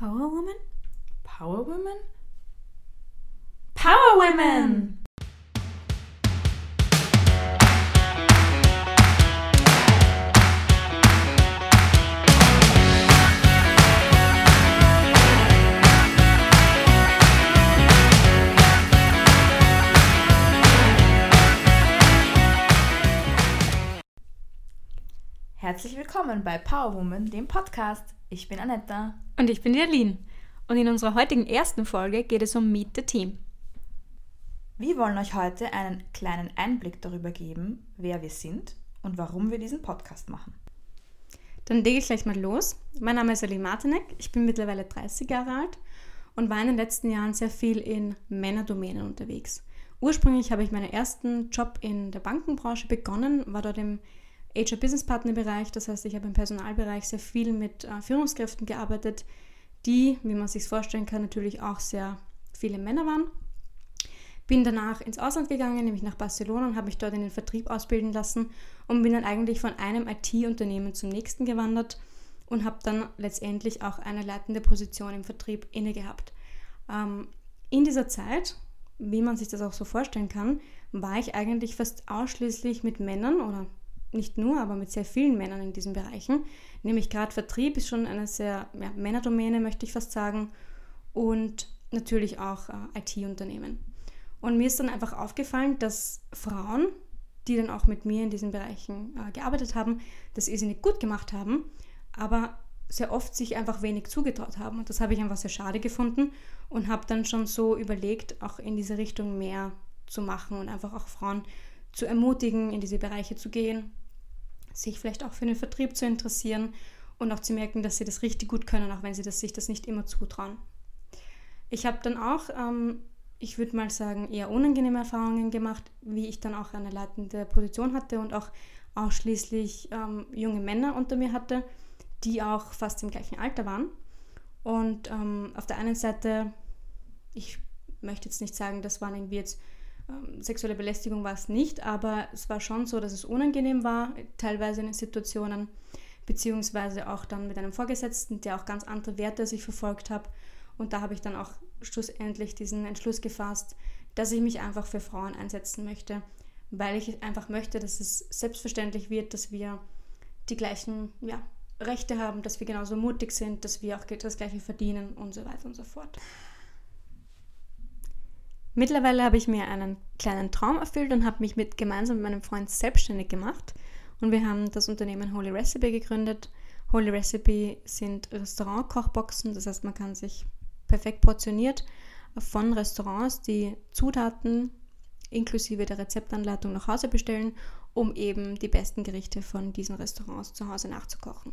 Power Woman? Power Women? Power Women! Herzlich willkommen bei Power Woman, dem Podcast. Ich bin Anetta. Und ich bin die Aline. Und in unserer heutigen ersten Folge geht es um Meet the Team. Wir wollen euch heute einen kleinen Einblick darüber geben, wer wir sind und warum wir diesen Podcast machen. Dann lege ich gleich mal los. Mein Name ist Aline Martinek. Ich bin mittlerweile 30 Jahre alt und war in den letzten Jahren sehr viel in Männerdomänen unterwegs. Ursprünglich habe ich meinen ersten Job in der Bankenbranche begonnen, war dort im HR Business Partner Bereich. Das heißt, ich habe im Personalbereich sehr viel mit äh, Führungskräften gearbeitet, die, wie man sich vorstellen kann, natürlich auch sehr viele Männer waren. Bin danach ins Ausland gegangen, nämlich nach Barcelona und habe mich dort in den Vertrieb ausbilden lassen und bin dann eigentlich von einem IT-Unternehmen zum nächsten gewandert und habe dann letztendlich auch eine leitende Position im Vertrieb inne gehabt. Ähm, in dieser Zeit, wie man sich das auch so vorstellen kann, war ich eigentlich fast ausschließlich mit Männern oder nicht nur, aber mit sehr vielen Männern in diesen Bereichen. Nämlich gerade Vertrieb ist schon eine sehr ja, Männerdomäne, möchte ich fast sagen. Und natürlich auch äh, IT-Unternehmen. Und mir ist dann einfach aufgefallen, dass Frauen, die dann auch mit mir in diesen Bereichen äh, gearbeitet haben, das irrsinnig gut gemacht haben, aber sehr oft sich einfach wenig zugetraut haben. Und das habe ich einfach sehr schade gefunden und habe dann schon so überlegt, auch in diese Richtung mehr zu machen und einfach auch Frauen zu ermutigen, in diese Bereiche zu gehen sich vielleicht auch für den Vertrieb zu interessieren und auch zu merken, dass sie das richtig gut können, auch wenn sie das, sich das nicht immer zutrauen. Ich habe dann auch, ähm, ich würde mal sagen, eher unangenehme Erfahrungen gemacht, wie ich dann auch eine leitende Position hatte und auch ausschließlich ähm, junge Männer unter mir hatte, die auch fast im gleichen Alter waren. Und ähm, auf der einen Seite, ich möchte jetzt nicht sagen, das waren irgendwie jetzt sexuelle Belästigung war es nicht, aber es war schon so, dass es unangenehm war, teilweise in den Situationen, beziehungsweise auch dann mit einem Vorgesetzten, der auch ganz andere Werte als verfolgt habe. Und da habe ich dann auch schlussendlich diesen Entschluss gefasst, dass ich mich einfach für Frauen einsetzen möchte, weil ich einfach möchte, dass es selbstverständlich wird, dass wir die gleichen ja, Rechte haben, dass wir genauso mutig sind, dass wir auch das gleiche verdienen und so weiter und so fort. Mittlerweile habe ich mir einen kleinen Traum erfüllt und habe mich mit, gemeinsam mit meinem Freund selbstständig gemacht. Und wir haben das Unternehmen Holy Recipe gegründet. Holy Recipe sind Restaurant-Kochboxen, das heißt, man kann sich perfekt portioniert von Restaurants die Zutaten inklusive der Rezeptanleitung nach Hause bestellen, um eben die besten Gerichte von diesen Restaurants zu Hause nachzukochen.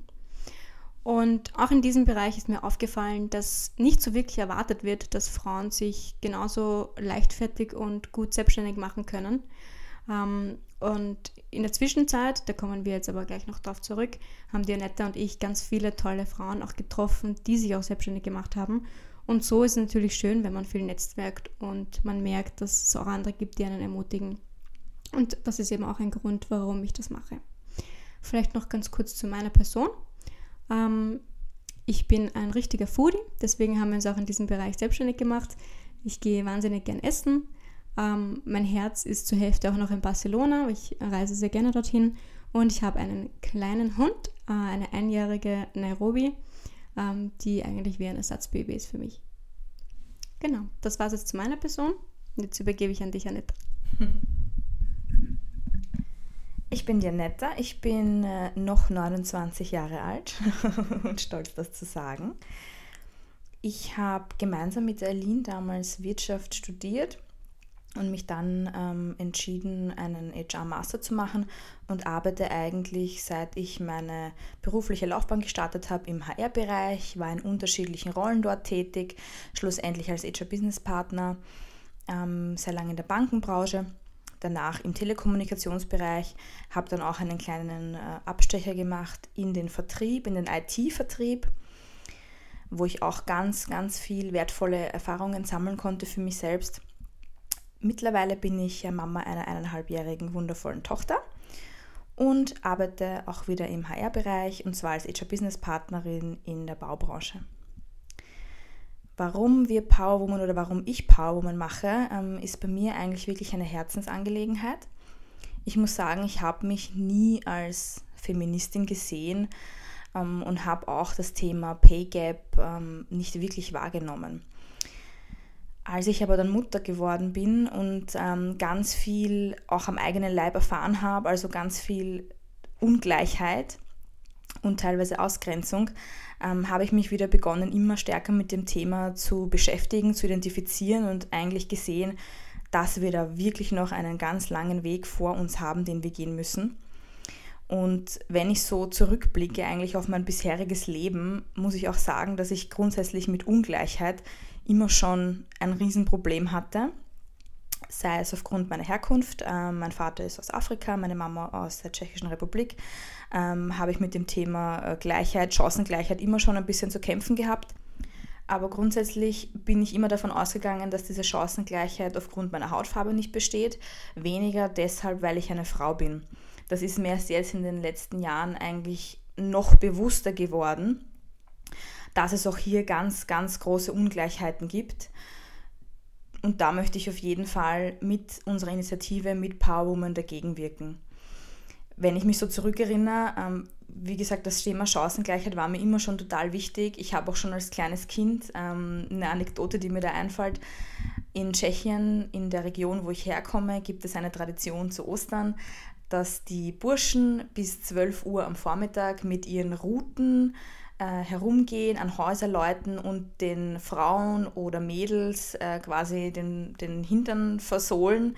Und auch in diesem Bereich ist mir aufgefallen, dass nicht so wirklich erwartet wird, dass Frauen sich genauso leichtfertig und gut selbstständig machen können. Ähm, und in der Zwischenzeit, da kommen wir jetzt aber gleich noch drauf zurück, haben die Annette und ich ganz viele tolle Frauen auch getroffen, die sich auch selbstständig gemacht haben. Und so ist es natürlich schön, wenn man viel netzwerkt und man merkt, dass es auch andere gibt, die einen ermutigen. Und das ist eben auch ein Grund, warum ich das mache. Vielleicht noch ganz kurz zu meiner Person. Ähm, ich bin ein richtiger Foodie, deswegen haben wir uns auch in diesem Bereich selbstständig gemacht. Ich gehe wahnsinnig gern essen. Ähm, mein Herz ist zur Hälfte auch noch in Barcelona. Ich reise sehr gerne dorthin. Und ich habe einen kleinen Hund, äh, eine einjährige Nairobi, ähm, die eigentlich wie ein Ersatzbaby ist für mich. Genau, das war es jetzt zu meiner Person. Jetzt übergebe ich an dich, Annette. Ich bin Janetta, ich bin äh, noch 29 Jahre alt und stolz, das zu sagen. Ich habe gemeinsam mit Aline damals Wirtschaft studiert und mich dann ähm, entschieden, einen HR-Master zu machen und arbeite eigentlich, seit ich meine berufliche Laufbahn gestartet habe, im HR-Bereich, war in unterschiedlichen Rollen dort tätig, schlussendlich als HR-Business-Partner, ähm, sehr lange in der Bankenbranche danach im Telekommunikationsbereich, habe dann auch einen kleinen äh, Abstecher gemacht in den Vertrieb, in den IT-Vertrieb, wo ich auch ganz, ganz viel wertvolle Erfahrungen sammeln konnte für mich selbst. Mittlerweile bin ich Mama einer eineinhalbjährigen wundervollen Tochter und arbeite auch wieder im HR-Bereich und zwar als HR-Business-Partnerin in der Baubranche. Warum wir Powerwoman oder warum ich Powerwoman mache, ähm, ist bei mir eigentlich wirklich eine Herzensangelegenheit. Ich muss sagen, ich habe mich nie als Feministin gesehen ähm, und habe auch das Thema Pay Gap ähm, nicht wirklich wahrgenommen. Als ich aber dann Mutter geworden bin und ähm, ganz viel auch am eigenen Leib erfahren habe, also ganz viel Ungleichheit und teilweise Ausgrenzung, ähm, habe ich mich wieder begonnen, immer stärker mit dem Thema zu beschäftigen, zu identifizieren und eigentlich gesehen, dass wir da wirklich noch einen ganz langen Weg vor uns haben, den wir gehen müssen. Und wenn ich so zurückblicke eigentlich auf mein bisheriges Leben, muss ich auch sagen, dass ich grundsätzlich mit Ungleichheit immer schon ein Riesenproblem hatte. Sei es aufgrund meiner Herkunft, äh, mein Vater ist aus Afrika, meine Mama aus der Tschechischen Republik, ähm, habe ich mit dem Thema äh, Gleichheit, Chancengleichheit immer schon ein bisschen zu kämpfen gehabt. Aber grundsätzlich bin ich immer davon ausgegangen, dass diese Chancengleichheit aufgrund meiner Hautfarbe nicht besteht, weniger deshalb, weil ich eine Frau bin. Das ist mir erst jetzt in den letzten Jahren eigentlich noch bewusster geworden, dass es auch hier ganz, ganz große Ungleichheiten gibt. Und da möchte ich auf jeden Fall mit unserer Initiative, mit Power Woman dagegen wirken. Wenn ich mich so zurückerinnere, ähm, wie gesagt, das Thema Chancengleichheit war mir immer schon total wichtig. Ich habe auch schon als kleines Kind ähm, eine Anekdote, die mir da einfällt. In Tschechien, in der Region, wo ich herkomme, gibt es eine Tradition zu Ostern, dass die Burschen bis 12 Uhr am Vormittag mit ihren Routen äh, herumgehen, an Häuser läuten und den Frauen oder Mädels äh, quasi den, den Hintern versohlen.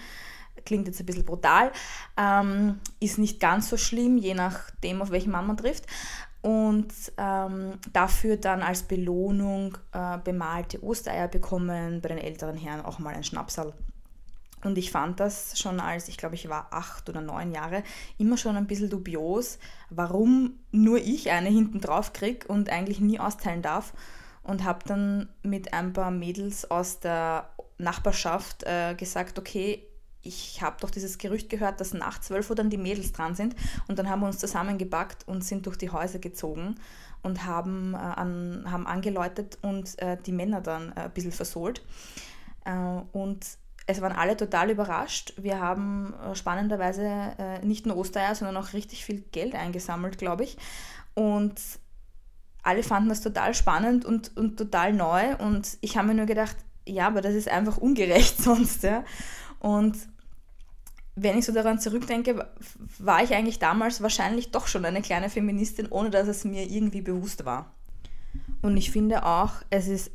Klingt jetzt ein bisschen brutal, ähm, ist nicht ganz so schlimm, je nachdem, auf welchen Mann man trifft. Und ähm, dafür dann als Belohnung äh, bemalte Ostereier bekommen, bei den älteren Herren auch mal ein Schnapsal. Und ich fand das schon als, ich glaube, ich war acht oder neun Jahre, immer schon ein bisschen dubios, warum nur ich eine hinten drauf kriege und eigentlich nie austeilen darf. Und habe dann mit ein paar Mädels aus der Nachbarschaft äh, gesagt, okay, ich habe doch dieses Gerücht gehört, dass nach zwölf Uhr dann die Mädels dran sind. Und dann haben wir uns zusammengepackt und sind durch die Häuser gezogen und haben, äh, an, haben angeläutet und äh, die Männer dann äh, ein bisschen versohlt. Äh, und es waren alle total überrascht. Wir haben äh, spannenderweise äh, nicht nur Ostereier, sondern auch richtig viel Geld eingesammelt, glaube ich. Und alle fanden das total spannend und, und total neu. Und ich habe mir nur gedacht, ja, aber das ist einfach ungerecht sonst. Ja. Und wenn ich so daran zurückdenke, war ich eigentlich damals wahrscheinlich doch schon eine kleine Feministin, ohne dass es mir irgendwie bewusst war. Und ich finde auch, es ist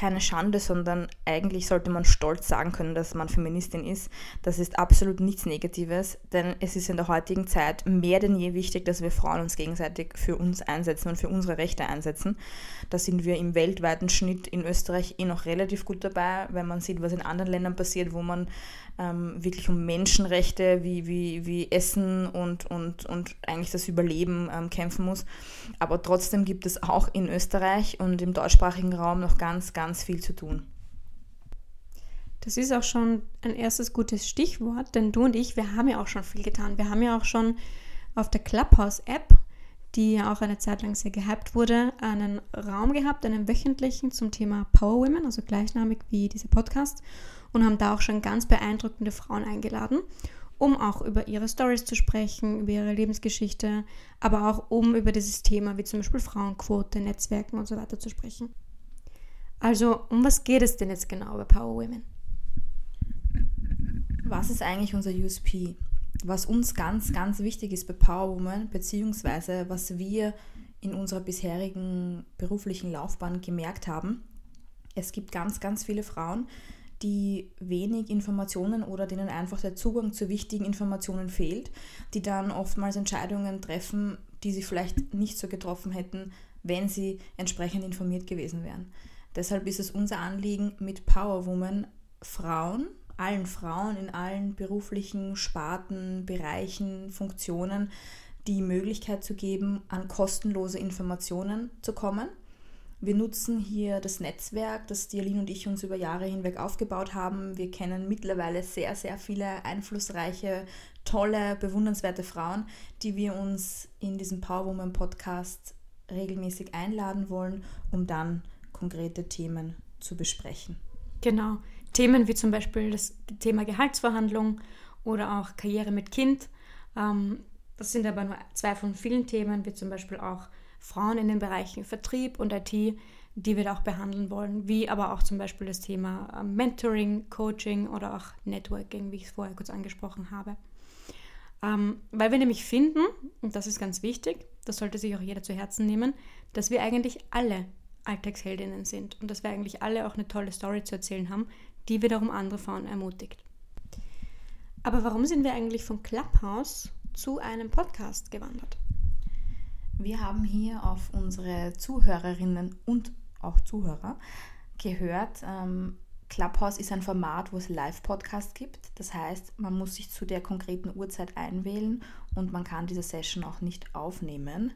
keine Schande, sondern eigentlich sollte man stolz sagen können, dass man Feministin ist. Das ist absolut nichts Negatives, denn es ist in der heutigen Zeit mehr denn je wichtig, dass wir Frauen uns gegenseitig für uns einsetzen und für unsere Rechte einsetzen. Da sind wir im weltweiten Schnitt in Österreich eh noch relativ gut dabei, wenn man sieht, was in anderen Ländern passiert, wo man ähm, wirklich um Menschenrechte wie, wie, wie Essen und, und, und eigentlich das Überleben ähm, kämpfen muss. Aber trotzdem gibt es auch in Österreich und im deutschsprachigen Raum noch ganz, ganz viel zu tun. Das ist auch schon ein erstes gutes Stichwort, denn du und ich, wir haben ja auch schon viel getan. Wir haben ja auch schon auf der Clubhouse-App, die ja auch eine Zeit lang sehr gehypt wurde, einen Raum gehabt, einen wöchentlichen zum Thema Power Women, also gleichnamig wie dieser Podcast und haben da auch schon ganz beeindruckende Frauen eingeladen, um auch über ihre Stories zu sprechen, über ihre Lebensgeschichte, aber auch um über dieses Thema wie zum Beispiel Frauenquote, Netzwerken und so weiter zu sprechen. Also, um was geht es denn jetzt genau bei Power Women? Was ist eigentlich unser USP? Was uns ganz, ganz wichtig ist bei Power Woman, beziehungsweise was wir in unserer bisherigen beruflichen Laufbahn gemerkt haben, es gibt ganz, ganz viele Frauen, die wenig Informationen oder denen einfach der Zugang zu wichtigen Informationen fehlt, die dann oftmals Entscheidungen treffen, die sie vielleicht nicht so getroffen hätten, wenn sie entsprechend informiert gewesen wären. Deshalb ist es unser Anliegen, mit Power Woman Frauen, allen Frauen in allen beruflichen Sparten, Bereichen, Funktionen die Möglichkeit zu geben, an kostenlose Informationen zu kommen wir nutzen hier das Netzwerk, das Dialin und ich uns über Jahre hinweg aufgebaut haben. Wir kennen mittlerweile sehr, sehr viele einflussreiche, tolle, bewundernswerte Frauen, die wir uns in diesem Power Woman Podcast regelmäßig einladen wollen, um dann konkrete Themen zu besprechen. Genau. Themen wie zum Beispiel das Thema Gehaltsverhandlung oder auch Karriere mit Kind. Ähm, das sind aber nur zwei von vielen Themen, wie zum Beispiel auch Frauen in den Bereichen Vertrieb und IT, die wir auch behandeln wollen, wie aber auch zum Beispiel das Thema ähm, Mentoring, Coaching oder auch Networking, wie ich es vorher kurz angesprochen habe. Ähm, weil wir nämlich finden, und das ist ganz wichtig, das sollte sich auch jeder zu Herzen nehmen, dass wir eigentlich alle Alltagsheldinnen sind und dass wir eigentlich alle auch eine tolle Story zu erzählen haben, die wiederum andere Frauen ermutigt. Aber warum sind wir eigentlich von Clubhouse zu einem Podcast gewandert? Wir haben hier auf unsere Zuhörerinnen und auch Zuhörer gehört, ähm, Clubhouse ist ein Format, wo es Live-Podcasts gibt. Das heißt, man muss sich zu der konkreten Uhrzeit einwählen und man kann diese Session auch nicht aufnehmen.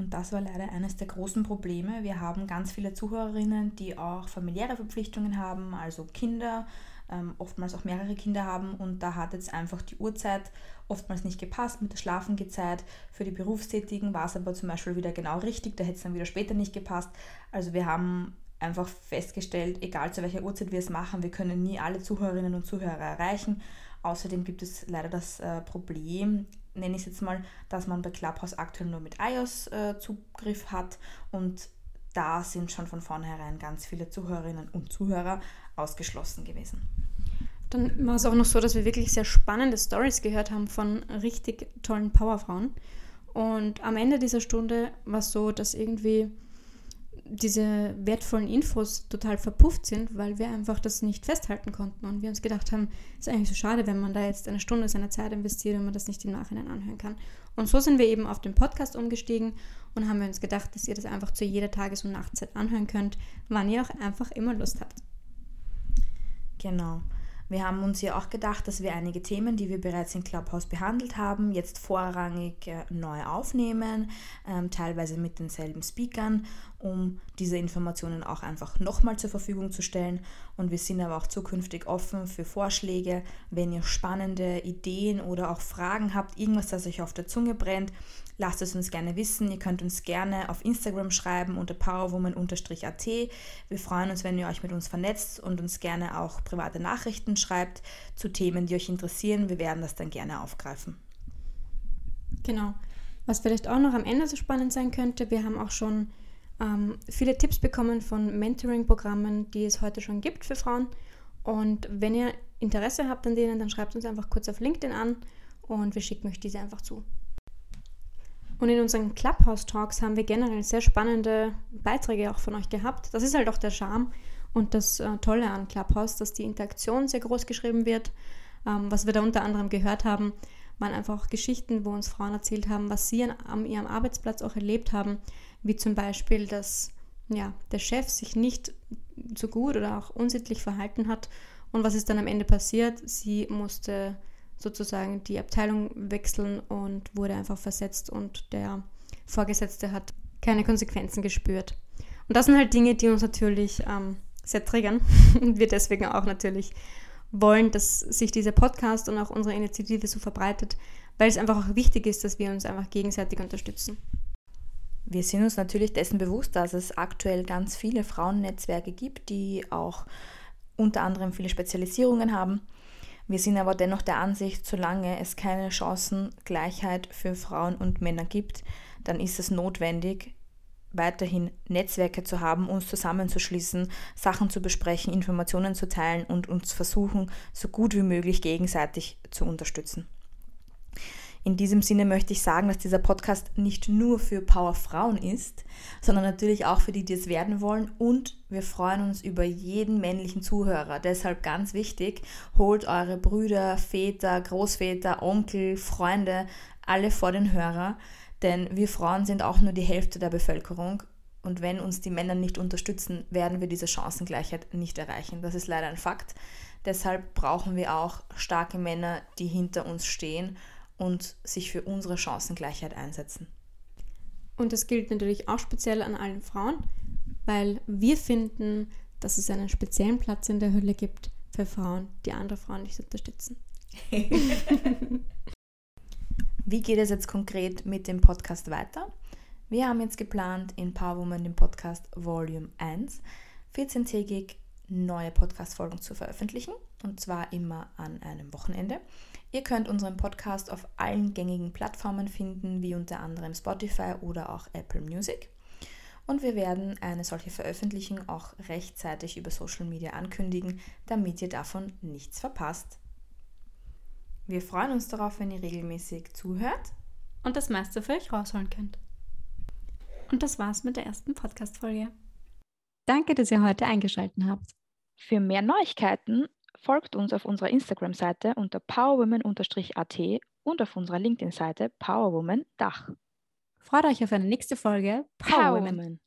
Und das war leider eines der großen Probleme. Wir haben ganz viele Zuhörerinnen, die auch familiäre Verpflichtungen haben, also Kinder, ähm, oftmals auch mehrere Kinder haben. Und da hat jetzt einfach die Uhrzeit oftmals nicht gepasst mit der Schlafengezeit. Für die Berufstätigen war es aber zum Beispiel wieder genau richtig, da hätte es dann wieder später nicht gepasst. Also wir haben einfach festgestellt, egal zu welcher Uhrzeit wir es machen, wir können nie alle Zuhörerinnen und Zuhörer erreichen. Außerdem gibt es leider das äh, Problem, nenne ich es jetzt mal, dass man bei Clubhouse aktuell nur mit iOS äh, Zugriff hat und da sind schon von vornherein ganz viele Zuhörerinnen und Zuhörer ausgeschlossen gewesen. Dann war es auch noch so, dass wir wirklich sehr spannende Stories gehört haben von richtig tollen Powerfrauen. Und am Ende dieser Stunde war es so, dass irgendwie diese wertvollen Infos total verpufft sind, weil wir einfach das nicht festhalten konnten. Und wir uns gedacht haben, ist eigentlich so schade, wenn man da jetzt eine Stunde seiner Zeit investiert und man das nicht im Nachhinein anhören kann. Und so sind wir eben auf den Podcast umgestiegen und haben uns gedacht, dass ihr das einfach zu jeder Tages- und Nachtzeit anhören könnt, wann ihr auch einfach immer Lust habt. Genau. Wir haben uns ja auch gedacht, dass wir einige Themen, die wir bereits in Clubhouse behandelt haben, jetzt vorrangig äh, neu aufnehmen, ähm, teilweise mit denselben Speakern, um diese Informationen auch einfach nochmal zur Verfügung zu stellen. Und wir sind aber auch zukünftig offen für Vorschläge, wenn ihr spannende Ideen oder auch Fragen habt, irgendwas, das euch auf der Zunge brennt, lasst es uns gerne wissen. Ihr könnt uns gerne auf Instagram schreiben unter powerwoman-at. Wir freuen uns, wenn ihr euch mit uns vernetzt und uns gerne auch private Nachrichten schreibt zu Themen, die euch interessieren. Wir werden das dann gerne aufgreifen. Genau. Was vielleicht auch noch am Ende so spannend sein könnte, wir haben auch schon ähm, viele Tipps bekommen von Mentoring-Programmen, die es heute schon gibt für Frauen. Und wenn ihr Interesse habt an denen, dann schreibt uns einfach kurz auf LinkedIn an und wir schicken euch diese einfach zu. Und in unseren Clubhouse-Talks haben wir generell sehr spannende Beiträge auch von euch gehabt. Das ist halt auch der Charme und das äh, Tolle an Clubhouse, dass die Interaktion sehr groß geschrieben wird. Ähm, was wir da unter anderem gehört haben, waren einfach auch Geschichten, wo uns Frauen erzählt haben, was sie an, an ihrem Arbeitsplatz auch erlebt haben. Wie zum Beispiel, dass ja, der Chef sich nicht so gut oder auch unsittlich verhalten hat. Und was ist dann am Ende passiert? Sie musste sozusagen die Abteilung wechseln und wurde einfach versetzt und der Vorgesetzte hat keine Konsequenzen gespürt. Und das sind halt Dinge, die uns natürlich ähm, sehr triggern und wir deswegen auch natürlich wollen, dass sich dieser Podcast und auch unsere Initiative so verbreitet, weil es einfach auch wichtig ist, dass wir uns einfach gegenseitig unterstützen. Wir sind uns natürlich dessen bewusst, dass es aktuell ganz viele Frauennetzwerke gibt, die auch unter anderem viele Spezialisierungen haben wir sind aber dennoch der Ansicht, solange es keine Chancengleichheit für Frauen und Männer gibt, dann ist es notwendig, weiterhin Netzwerke zu haben, uns zusammenzuschließen, Sachen zu besprechen, Informationen zu teilen und uns versuchen, so gut wie möglich gegenseitig zu unterstützen. In diesem Sinne möchte ich sagen, dass dieser Podcast nicht nur für Powerfrauen ist, sondern natürlich auch für die, die es werden wollen. Und wir freuen uns über jeden männlichen Zuhörer. Deshalb ganz wichtig, holt eure Brüder, Väter, Großväter, Onkel, Freunde, alle vor den Hörer. Denn wir Frauen sind auch nur die Hälfte der Bevölkerung. Und wenn uns die Männer nicht unterstützen, werden wir diese Chancengleichheit nicht erreichen. Das ist leider ein Fakt. Deshalb brauchen wir auch starke Männer, die hinter uns stehen und sich für unsere Chancengleichheit einsetzen. Und das gilt natürlich auch speziell an allen Frauen, weil wir finden, dass es einen speziellen Platz in der Hölle gibt für Frauen, die andere Frauen nicht unterstützen. Wie geht es jetzt konkret mit dem Podcast weiter? Wir haben jetzt geplant, in Power Woman, dem Podcast Volume 1, 14-tägig neue Podcast-Folgen zu veröffentlichen. Und zwar immer an einem Wochenende. Ihr könnt unseren Podcast auf allen gängigen Plattformen finden, wie unter anderem Spotify oder auch Apple Music. Und wir werden eine solche Veröffentlichung auch rechtzeitig über Social Media ankündigen, damit ihr davon nichts verpasst. Wir freuen uns darauf, wenn ihr regelmäßig zuhört und das meiste für euch rausholen könnt. Und das war's mit der ersten Podcast-Folge. Danke, dass ihr heute eingeschaltet habt. Für mehr Neuigkeiten folgt uns auf unserer Instagram-Seite unter powerwoman-at und auf unserer LinkedIn-Seite powerwoman-dach. Freut euch auf eine nächste Folge Power, Power.